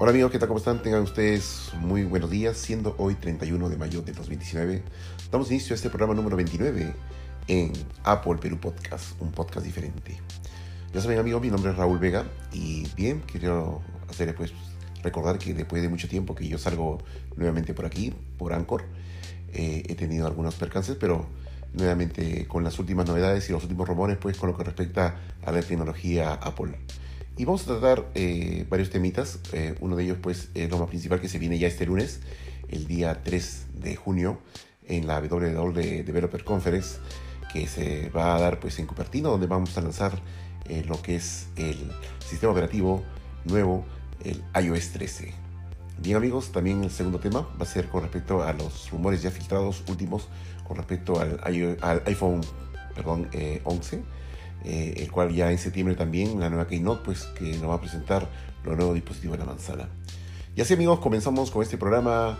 Hola amigos, ¿qué tal? ¿Cómo están? Tengan ustedes muy buenos días, siendo hoy 31 de mayo de 2019. Damos inicio a este programa número 29 en Apple Perú Podcast, un podcast diferente. Ya saben amigos, mi nombre es Raúl Vega y bien, quiero hacerles pues recordar que después de mucho tiempo que yo salgo nuevamente por aquí, por Anchor, eh, he tenido algunos percances, pero nuevamente con las últimas novedades y los últimos rumores pues con lo que respecta a la tecnología Apple. Y vamos a tratar eh, varios temitas. Eh, uno de ellos, pues, es lo más principal que se viene ya este lunes, el día 3 de junio, en la WW Developer Conference, que se va a dar pues en Cupertino, donde vamos a lanzar eh, lo que es el sistema operativo nuevo, el iOS 13. Bien amigos, también el segundo tema va a ser con respecto a los rumores ya filtrados últimos con respecto al, al iPhone perdón, 11 eh, el cual ya en septiembre también, la nueva Keynote, pues que nos va a presentar los nuevos dispositivos de la manzana. Y así amigos, comenzamos con este programa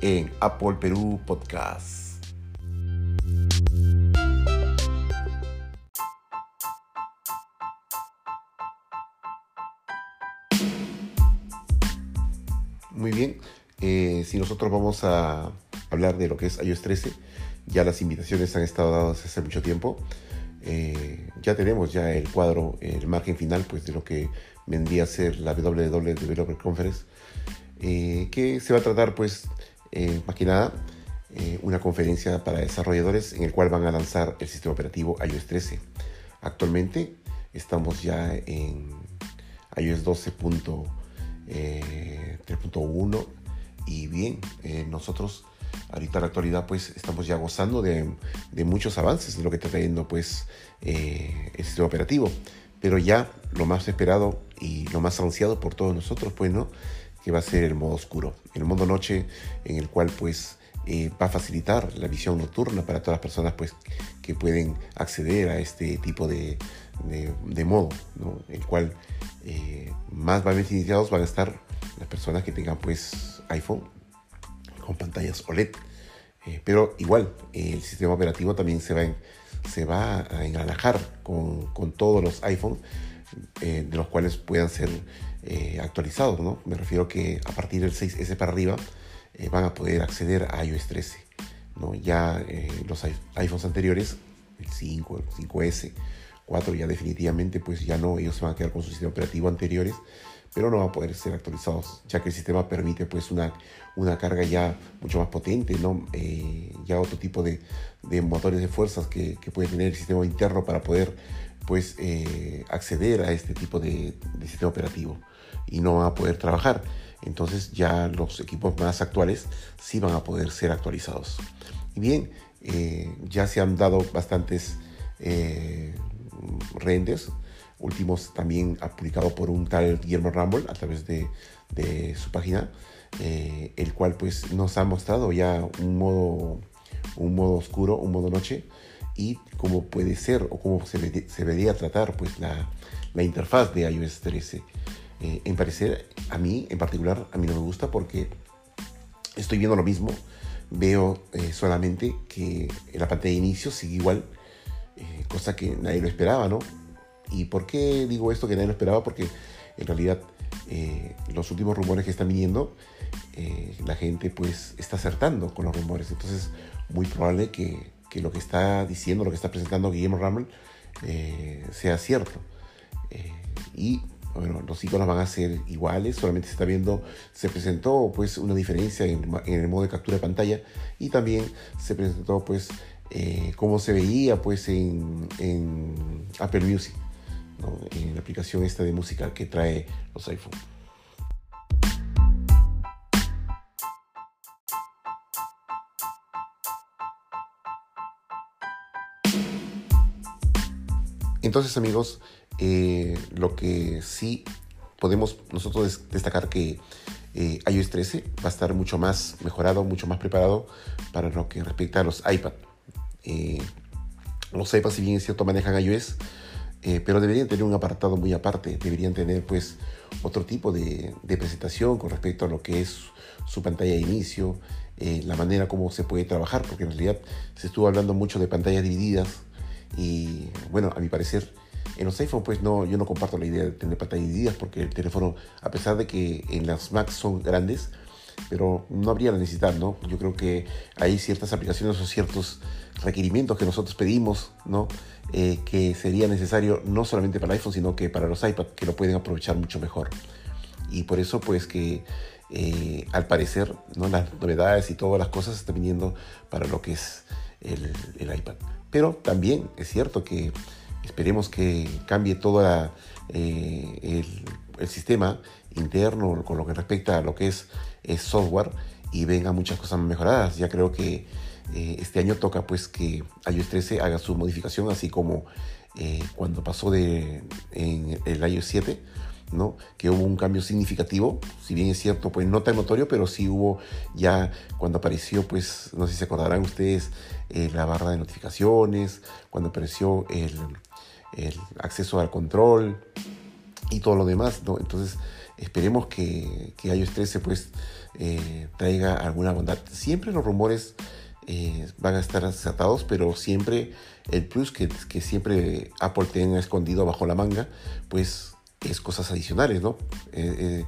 en Apple Perú Podcast. Muy bien, eh, si nosotros vamos a hablar de lo que es iOS 13, ya las invitaciones han estado dadas hace mucho tiempo. Eh, ya tenemos ya el cuadro, el margen final pues de lo que vendría a ser la WW Developer Conference, eh, que se va a tratar pues eh, más que nada una conferencia para desarrolladores en el cual van a lanzar el sistema operativo iOS 13. Actualmente estamos ya en iOS 12.3.1 y bien, nosotros ahorita en la actualidad pues estamos ya gozando de, muchos avances de lo que está trayendo pues eh, el sistema operativo. Pero ya lo más esperado y lo más ansiado por todos nosotros pues no, que va a ser el modo oscuro, el modo noche en el cual pues eh, va a facilitar la visión nocturna para todas las personas pues que pueden acceder a este tipo de, de, modo, ¿no? el cual eh, más beneficiados van a estar las personas que tengan pues iPhone con pantallas OLED. Eh, pero igual, el sistema operativo también se va, a engranajar con, todos los iPhones eh, de los cuales puedan ser eh, actualizados. ¿no? Me refiero que a partir del 6S para arriba van a poder acceder a iOS 13. ¿no? Ya los iPhones anteriores, el 5, el 5S, 4 ya definitivamente pues ya no, ellos se van a quedar con su sistema operativo anteriores pero no va a poder ser actualizados, ya que el sistema permite pues una, una carga ya mucho más potente, ¿no? Eh, ya otro tipo de, de, motores de fuerzas que, que, puede tener el sistema interno para poder pues eh, acceder a este tipo de, de, sistema operativo y no va a poder trabajar. Entonces ya los equipos más actuales sí van a poder ser actualizados. Y bien, eh, ya se han dado bastantes renders últimos también publicado por un tal Guillermo Rumble a través de, su página, eh, el cual pues nos ha mostrado ya un modo, un modo oscuro, un modo noche y cómo puede ser o cómo se, debería tratar pues la, interfaz de iOS 13. Eh, en parecer, a mí en particular, a mí no me gusta porque estoy viendo lo mismo, veo eh, solamente que la pantalla de inicio sigue igual, cosa que nadie lo esperaba, ¿no? ¿Y por qué digo esto que nadie lo esperaba? Porque en realidad eh, los últimos rumores que están viniendo, eh, la gente pues está acertando con los rumores. Entonces, muy probable que, que lo que está diciendo, lo que está presentando Guillermo Ramel eh, sea cierto. y bueno, los iconos van a ser iguales, solamente se está viendo, se presentó pues una diferencia en, en el modo de captura de pantalla y también se presentó pues cómo se veía pues en, en Apple Music en la aplicación esta de música que trae los iPhone. Entonces amigos, eh, lo que sí podemos nosotros destacar que eh, iOS 13 va a estar mucho más mejorado, mucho más preparado para lo que respecta a los iPad. Eh, los iPads, si bien es cierto, manejan iOS, eh, pero deberían tener un apartado muy aparte, deberían tener pues otro tipo de, presentación con respecto a lo que es su pantalla de inicio, eh, la manera como se puede trabajar, porque en realidad se estuvo hablando mucho de pantallas divididas y bueno, a mi parecer En los iPhone, pues no, yo no comparto la idea de tener pantallas divididas porque el teléfono, a pesar de que en las Macs son grandes, pero no habría la necesidad, ¿no? Yo creo que hay ciertas aplicaciones o ciertos requerimientos que nosotros pedimos, ¿no? Eh, que sería necesario no solamente para el iPhone, sino que para los iPad, que lo pueden aprovechar mucho mejor. Y por eso, pues que eh, al parecer, ¿no? las novedades y todas las cosas están viniendo para lo que es el, el iPad. Pero también es cierto que esperemos que cambie todo eh, el, el, sistema interno con lo que respecta a lo que es, es software y venga muchas cosas mejoradas. Ya creo que eh, este año toca pues que iOS 13 haga su modificación, así como eh, cuando pasó de en el iOS 7, ¿no? que hubo un cambio significativo, si bien es cierto, pues no tan notorio, pero sí hubo ya cuando apareció, pues no sé si se acordarán ustedes, eh, la barra de notificaciones, cuando apareció el, acceso al control y todo lo demás. Entonces esperemos que, que iOS 13 pues traiga alguna bondad. Siempre los rumores eh, van a estar acertados, pero siempre el plus que, que, siempre Apple tenga escondido bajo la manga, pues es cosas adicionales, ¿no? Eh,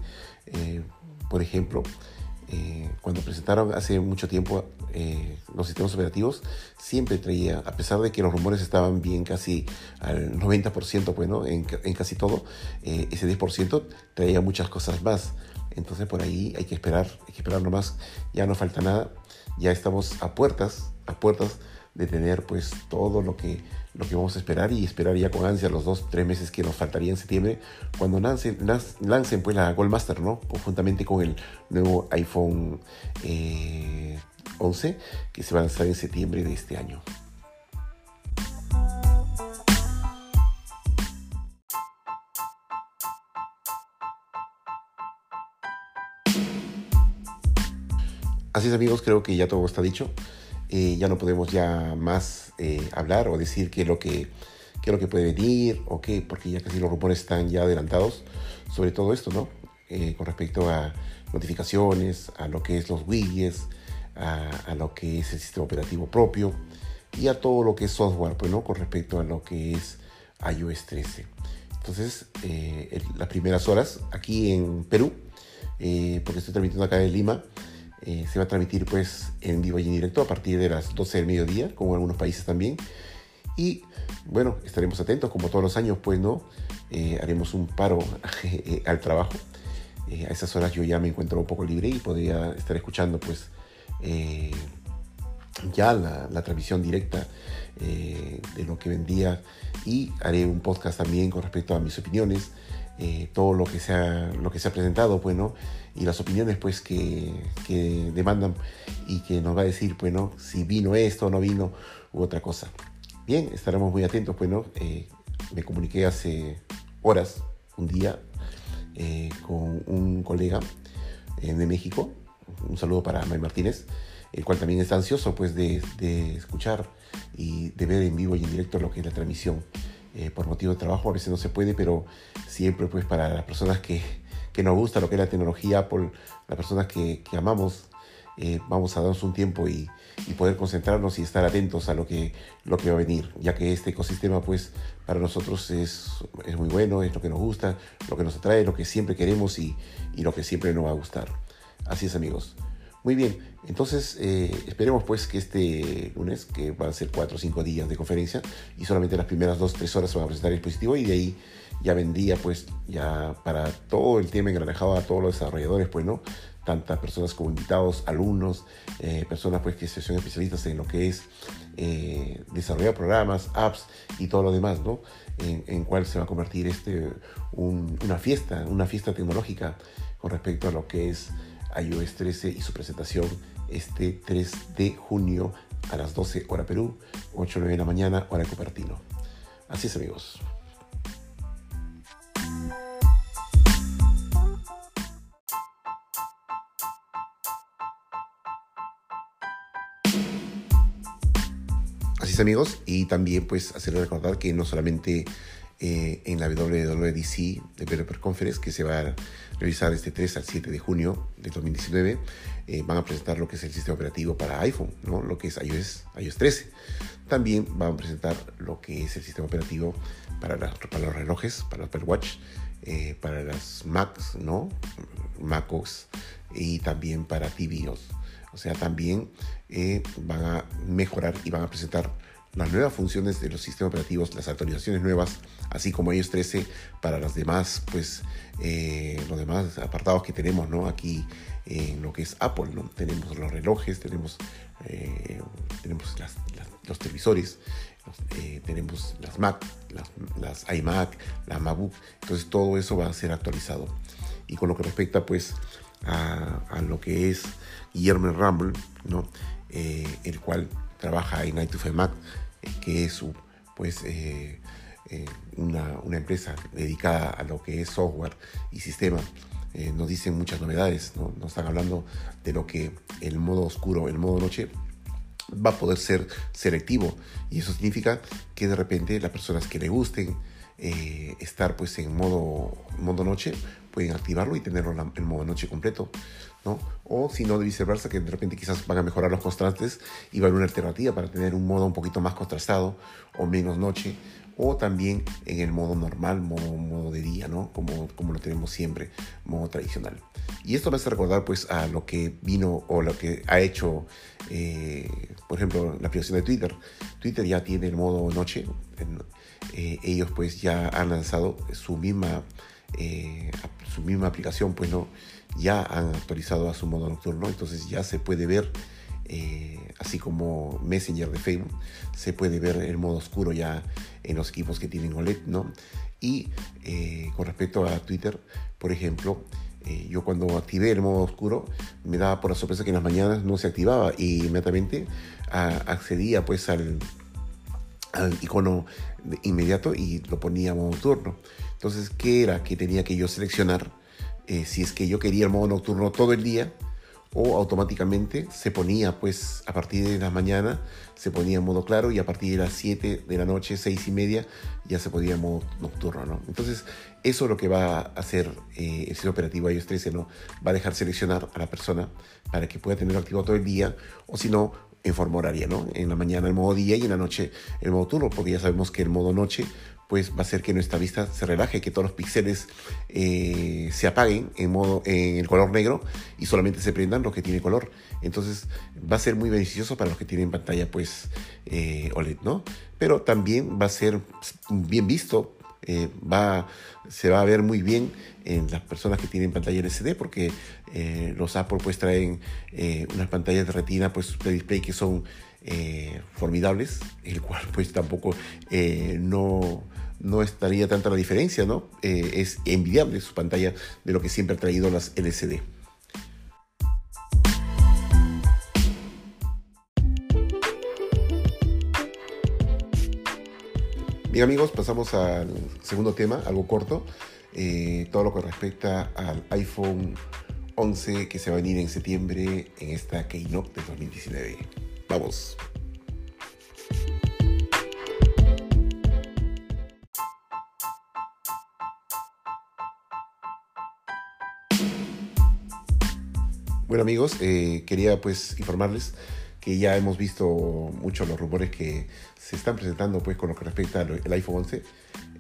eh, por ejemplo, cuando presentaron hace mucho tiempo los sistemas operativos, siempre traía, a pesar de que los rumores estaban bien casi al 90%, pues, ¿no? en, en casi todo, ese 10% traía muchas cosas más. Entonces por ahí hay que esperar, hay que esperar nomás, ya no falta nada ya estamos a puertas, a puertas de tener pues todo lo que, lo que vamos a esperar y esperar ya con ansia los dos, tres meses que nos faltaría en septiembre cuando lancen, lancen pues la Goldmaster, ¿no? Conjuntamente con el nuevo iPhone 11 eh, que se va a lanzar en septiembre de este año. Así es amigos, creo que ya todo está dicho. Eh, ya no podemos ya más eh, hablar o decir qué es lo que qué lo que puede venir o qué, porque ya casi los rumores están ya adelantados sobre todo esto, ¿no? Eh, con respecto a notificaciones, a lo que es los widgets, a, lo que es el sistema operativo propio y a todo lo que es software, pues, ¿no? Con respecto a lo que es iOS 13. Entonces, las primeras horas aquí en Perú, porque estoy transmitiendo acá en Lima, eh, se va a transmitir pues en vivo y en directo a partir de las 12 del mediodía, como en algunos países también. Y bueno, estaremos atentos, como todos los años, pues, ¿no? Eh, haremos un paro eh, al trabajo. a esas horas yo ya me encuentro un poco libre y podría estar escuchando, pues, ya la, transmisión directa de lo que vendía y haré un podcast también con respecto a mis opiniones, todo lo que, se ha, lo que se ha presentado, pues, ¿no? y las opiniones pues que, que, demandan y que nos va a decir pues no si vino esto no vino u otra cosa. Bien estaremos muy atentos pues no eh, me comuniqué hace horas un día eh, con un colega eh, de México. Un saludo para May Martínez el cual también está ansioso pues de, escuchar y de ver en vivo y en directo lo que es la transmisión por motivo de trabajo a veces no se puede pero siempre pues para las personas que que nos gusta lo que es la tecnología por las personas que, que amamos, eh, vamos a darnos un tiempo y, poder concentrarnos y estar atentos a lo que, lo que va a venir, ya que este ecosistema pues para nosotros es, muy bueno, es lo que nos gusta, lo que nos atrae, lo que siempre queremos y lo que siempre nos va a gustar. Así es amigos. Muy bien, entonces eh, esperemos pues que este lunes, que van a ser cuatro o cinco días de conferencia, y solamente las primeras dos, tres horas se va a presentar el dispositivo y de ahí ya vendía pues ya para todo el tema engranajado a todos los desarrolladores pues no tantas personas como invitados alumnos eh, personas pues que son especialistas en lo que es eh, desarrollar programas apps y todo lo demás no en, en cuál se va a convertir este un, una fiesta una fiesta tecnológica con respecto a lo que es iOS 13 y su presentación este 3 de junio a las 12 hora Perú 8 9 de la mañana hora Cupertino. Así es amigos. Amigos y también pues hacerles recordar que no solamente eh, en la WWDC Developer Conference que se va a realizar este 3 al 7 de junio de 2019. Eh, van a presentar lo que es el sistema operativo para iPhone, ¿no? lo que es iOS, iOS 13. También van a presentar lo que es el sistema operativo para, para los relojes, para Apple Watch, eh, para las Macs, ¿no? MacOS y también para tvOS. O sea, también van a mejorar y van a presentar las nuevas funciones de los sistemas operativos, las actualizaciones nuevas, así como iOS 13 para las demás, pues, eh, los demás apartados que tenemos, ¿no? Aquí en lo que es Apple, ¿no? Tenemos los relojes, tenemos, eh, tenemos los televisores, eh, tenemos las Mac, las, iMac, la MacBook, entonces todo eso va a ser actualizado. Y con lo que respecta, pues, a, a lo que es Guillermo Rumble, ¿no? el cual trabaja en i2 Mac, que es pues, eh, eh, una, empresa dedicada a lo que es software y sistema. Eh, nos dicen muchas novedades, ¿no? nos están hablando de lo que el modo oscuro, el modo noche, va a poder ser selectivo y eso significa que de repente las personas que le gusten estar pues en modo, modo noche pueden activarlo y tenerlo en modo noche completo. O si no, de viceversa, que de repente quizás van a mejorar los contrastes y va a haber una alternativa para tener un modo un poquito más contrastado o menos noche, o también en el modo normal, modo, modo de día, ¿no? Como, como lo tenemos siempre, modo tradicional. Y esto me hace recordar pues a lo que vino o lo que ha hecho, eh, por ejemplo, la aplicación de Twitter. Twitter ya tiene el modo noche. Eh, ellos pues ya han lanzado su misma, eh, su misma aplicación, pues no ya han actualizado a su modo nocturno, entonces ya se puede ver, eh, así como Messenger de Facebook, se puede ver el modo oscuro ya en los equipos que tienen OLED, ¿no? Y eh, con respecto a Twitter, por ejemplo, yo cuando activé el modo oscuro me daba por la sorpresa que en las mañanas no se activaba y inmediatamente accedía pues al, al icono inmediato y lo ponía a modo nocturno. Entonces, ¿qué era que tenía que yo seleccionar? Eh, si es que yo quería el modo nocturno todo el día o automáticamente se ponía pues a partir de la mañana se ponía en modo claro y a partir de las 7 de la noche, 6 y media ya se podía en modo nocturno, ¿no? Entonces eso es lo que va a hacer eh, el sistema operativo iOS 13, ¿no? Va a dejar seleccionar a la persona para que pueda tenerlo activo todo el día o si no en forma horaria, ¿no? En la mañana el modo día y en la noche el modo turno, porque ya sabemos que el modo noche pues va a hacer que nuestra vista se relaje, que todos los píxeles eh, se apaguen en, modo, en el color negro y solamente se prendan los que tienen color. Entonces va a ser muy beneficioso para los que tienen pantalla pues eh, OLED, ¿no? Pero también va a ser bien visto, eh, va, se va a ver muy bien en las personas que tienen pantalla LCD porque los Apple pues traen unas pantallas de retina pues de display que son formidables, el cual pues tampoco no no estaría tanta la diferencia, ¿no? Eh, es envidiable su pantalla de lo que siempre ha traído las LCD. Bien amigos, pasamos al segundo tema, algo corto, eh, todo lo que respecta al iPhone 11 que se va a venir en septiembre en esta Keynote de 2019. Vamos. Bueno amigos, eh, quería pues informarles que ya hemos visto muchos los rumores que se están presentando pues con lo que respecta al iPhone 11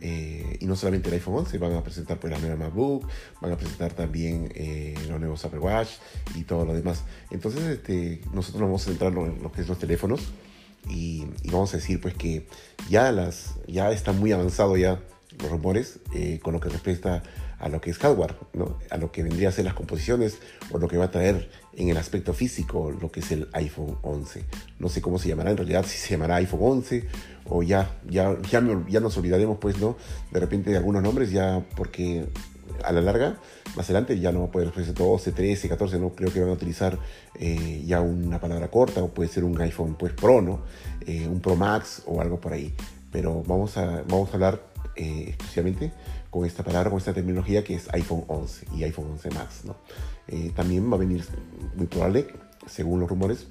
eh, y no solamente el iPhone 11, van a presentar pues la nueva MacBook, van a presentar también eh, los nuevos Apple Watch y todo lo demás. Entonces este, nosotros nos vamos a centrar en lo que es los teléfonos y, vamos a decir pues que ya, las, ya está muy avanzado ya los rumores con lo que respecta a lo que es hardware, ¿no? a lo que vendría a ser las composiciones o lo que va a traer en el aspecto físico lo que es el iPhone 11. No sé cómo se llamará en realidad, si se llamará iPhone 11 o ya, ya, ya, ya nos olvidaremos pues, ¿no? De repente de algunos nombres ya porque a la larga, más adelante ya no va a poder ser 12, 13, 14, no creo que van a utilizar eh, ya una palabra corta o puede ser un iPhone pues Pro, ¿no? Eh, un Pro Max o algo por ahí. Pero vamos a, vamos a hablar eh, exclusivamente con esta palabra, con esta terminología que es iPhone 11 y iPhone 11 Max. ¿no? Eh, también va a venir muy probable, según los rumores,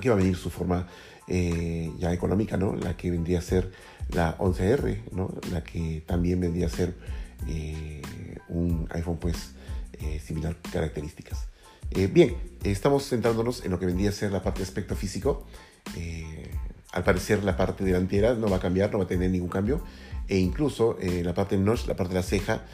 que va a venir su forma eh, ya económica, ¿no? La que vendría a ser la 11R, ¿no? La que también vendría a ser eh, un iPhone, pues, eh, similar características. bien, estamos centrándonos en lo que vendría a ser la parte de aspecto físico. al parecer la parte delantera no va a cambiar, no va a tener ningún cambio. E incluso la parte notch, la parte de la ceja,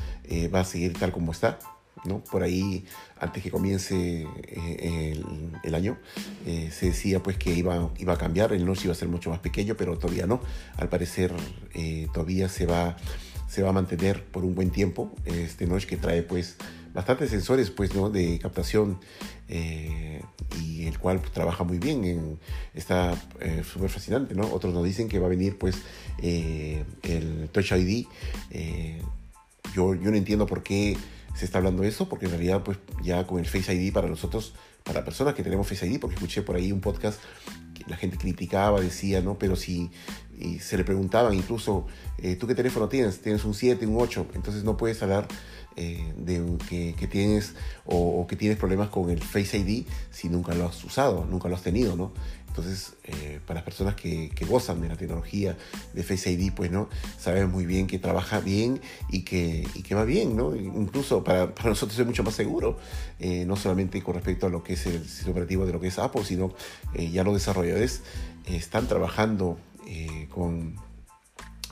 va a seguir tal como está. ¿no? Por ahí, antes que comience eh, el, año, eh, se decía pues que iba, iba a cambiar, el notch iba a ser mucho más pequeño, pero todavía no. Al parecer eh, todavía se va, se va a mantener por un buen tiempo este notch que trae pues bastantes sensores pues, ¿no? de captación y el cual trabaja muy bien, está súper fascinante. ¿no? Otros nos dicen que va a venir pues el Touch ID. yo, yo no entiendo por qué se está hablando eso, porque en realidad pues ya con el Face ID para nosotros, para personas que tenemos Face ID, porque escuché por ahí un podcast que la gente criticaba, decía, ¿no? Pero si se le preguntaban incluso, eh, ¿tú qué teléfono tienes? Tienes un 7, un 8, entonces no puedes hablar eh, de que, que tienes o, que tienes problemas con el Face ID si nunca lo has usado, nunca lo has tenido, ¿no? Entonces, eh, para las personas que, gozan de la tecnología de Face ID, pues, ¿no? Saben muy bien que trabaja bien y que, que va bien, ¿no? Incluso para, nosotros es mucho más seguro, eh, no solamente con respecto a lo que es el sistema operativo de lo que es Apple, sino ya los desarrolladores están trabajando con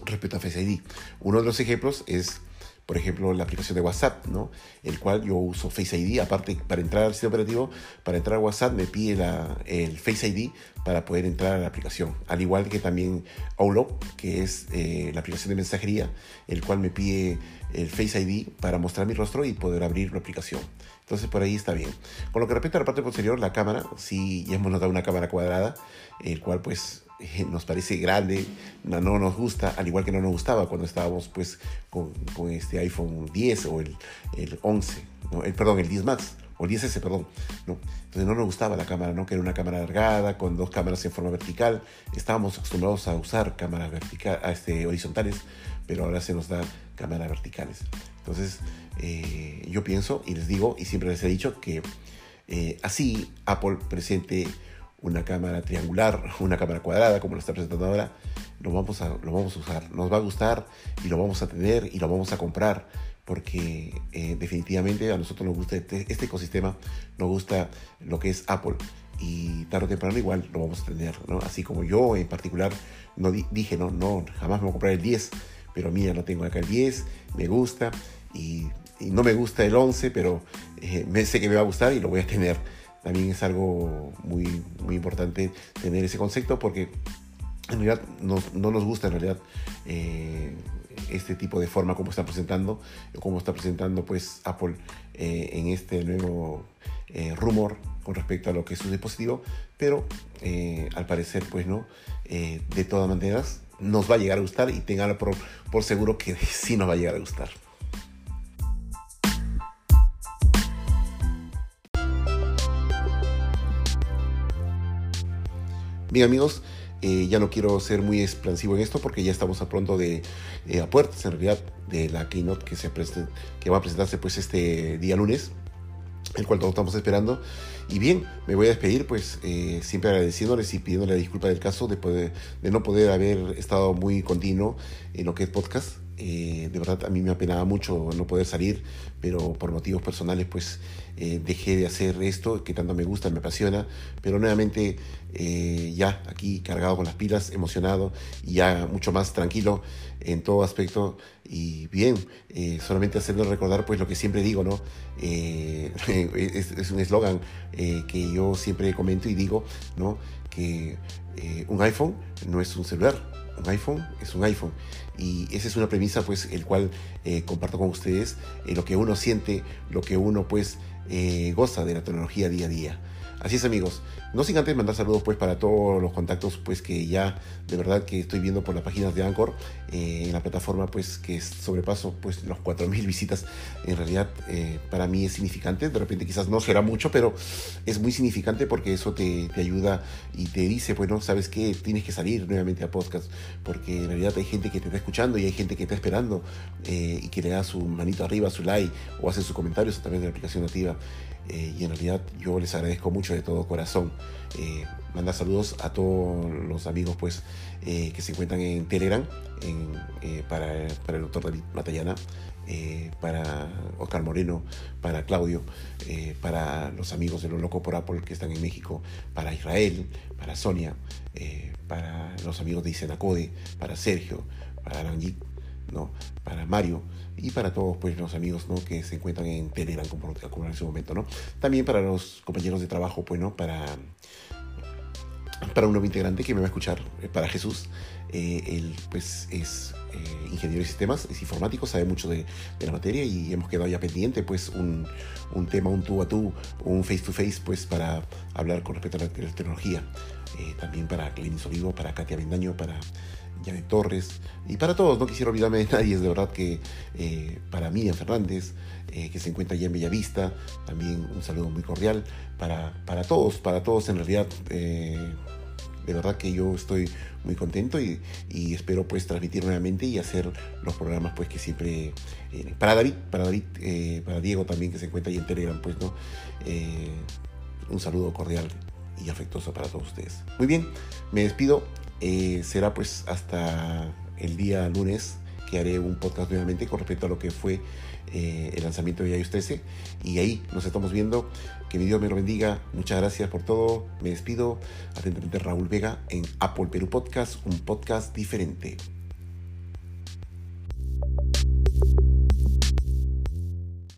respecto a Face ID. Uno de los ejemplos es por ejemplo, la aplicación de WhatsApp, ¿no? El cual yo uso Face ID, aparte para entrar al sistema operativo, para entrar a WhatsApp me pide la, el Face ID para poder entrar a la aplicación. Al igual que también Outlook, que es eh, la aplicación de mensajería, el cual me pide el Face ID para mostrar mi rostro y poder abrir la aplicación. Entonces por ahí está bien. Con lo que respecta a la parte posterior, la cámara, sí, ya hemos notado una cámara cuadrada, el cual pues eh, nos parece grande, no, nos gusta, al igual que no nos gustaba cuando estábamos pues con, este iPhone 10 o el, el 11, el, perdón, el 10 Max o el 10S, perdón, ¿no? Entonces no nos gustaba la cámara, ¿no? Que era una cámara alargada, con dos cámaras en forma vertical. Estábamos acostumbrados a usar cámaras verticales, este, horizontales, pero ahora se nos da cámaras verticales. Entonces, eh, yo pienso y les digo, y siempre les he dicho, que eh, así Apple presente una cámara triangular, una cámara cuadrada, como lo está presentando ahora, lo vamos, a, lo vamos a usar. Nos va a gustar y lo vamos a tener y lo vamos a comprar porque eh, definitivamente a nosotros nos gusta este, este, ecosistema, nos gusta lo que es Apple y tarde o temprano igual lo vamos a tener, ¿no? Así como yo en particular no dije, no, no, jamás me voy a comprar el 10, pero mira, no tengo acá el 10, me gusta y, no me gusta el 11, pero eh, sé que me va a gustar y lo voy a tener. También es algo muy, muy importante tener ese concepto porque en realidad no, no nos gusta en realidad eh, este tipo de forma como está presentando, como está presentando pues Apple eh, en este nuevo eh, rumor con respecto a lo que es su dispositivo, pero al parecer pues no, de todas maneras nos va a llegar a gustar y tengan por, por seguro que sí nos va a llegar a gustar. Bien amigos, eh, ya no quiero ser muy expansivo en esto porque ya estamos a pronto de eh, a puertas en realidad de la keynote que se que va a presentarse pues este día lunes el cual todos estamos esperando. Y bien, me voy a despedir, pues eh, siempre agradeciéndoles y pidiéndole disculpa del caso de, de no poder haber estado muy continuo en lo que es podcast. Eh, de verdad a mí me apenaba mucho no poder salir, pero por motivos personales pues eh, dejé de hacer esto que tanto me gusta, me apasiona, pero nuevamente eh, ya aquí cargado con las pilas, emocionado y ya mucho más tranquilo en todo aspecto y bien, solamente hacerle recordar pues lo que siempre digo, ¿no? es, es, un eslogan que yo siempre comento y digo, ¿no? Que un iPhone no es un celular, un iPhone es un iPhone. Y esa es una premisa, pues, el cual eh, comparto con ustedes, eh, lo que uno siente, lo que uno, pues, eh, goza de la tecnología día a día. Así es amigos, no sin antes mandar saludos pues para todos los contactos pues que ya de verdad que estoy viendo por las páginas de Anchor eh, en la plataforma pues que sobrepaso pues los 4.000 visitas. En realidad eh, para mí es significante, de repente quizás no será mucho pero es muy significante porque eso te, te ayuda y te dice bueno sabes que tienes que salir nuevamente a podcast porque en realidad hay gente que te está escuchando y hay gente que está esperando eh, y que le da su manito arriba, su like o hace sus comentarios a través de la aplicación nativa. Eh, y en realidad yo les agradezco mucho de todo corazón. Eh, mandar saludos a todos los amigos pues que se encuentran en Telegram para, para, el doctor David Matallana, para Oscar Moreno, para Claudio, para los amigos de los Loco por Apple que están en México, para Israel, para Sonia, para los amigos de Isenacode, para Sergio, para Aranjit, ¿no? para Mario y para todos pues, los amigos ¿no? que se encuentran en Telegram como, como en ese momento. ¿no? También para los compañeros de trabajo, pues, ¿no? para, para un nuevo integrante que me va a escuchar, eh, para Jesús. Eh, él pues, es eh, ingeniero de sistemas, es informático, sabe mucho de, de, la materia y hemos quedado ya pendiente pues, un, un, tema, un tú a tú, un face to face pues, para hablar con respecto a la, tecnología. también para Clenis Olivo, para Katia Bendaño, para de Torres, y para todos, no quisiera olvidarme de nadie, es de verdad que eh, para Miriam Fernández, eh, que se encuentra allá en Bellavista, también un saludo muy cordial, para, para todos, para todos en realidad, eh, de verdad que yo estoy muy contento y, y, espero pues transmitir nuevamente y hacer los programas pues que siempre, para David, para David, para Diego también que se encuentra ahí en Telegram, pues no, un saludo cordial y afectuoso para todos ustedes. Muy bien, me despido eh, será pues hasta el día lunes que haré un podcast nuevamente con respecto a lo que fue eh, el lanzamiento de iOS 13 y ahí nos estamos viendo. Que mi Dios me lo bendiga. Muchas gracias por todo. Me despido. Atentamente Raúl Vega en Apple Perú Podcast un podcast diferente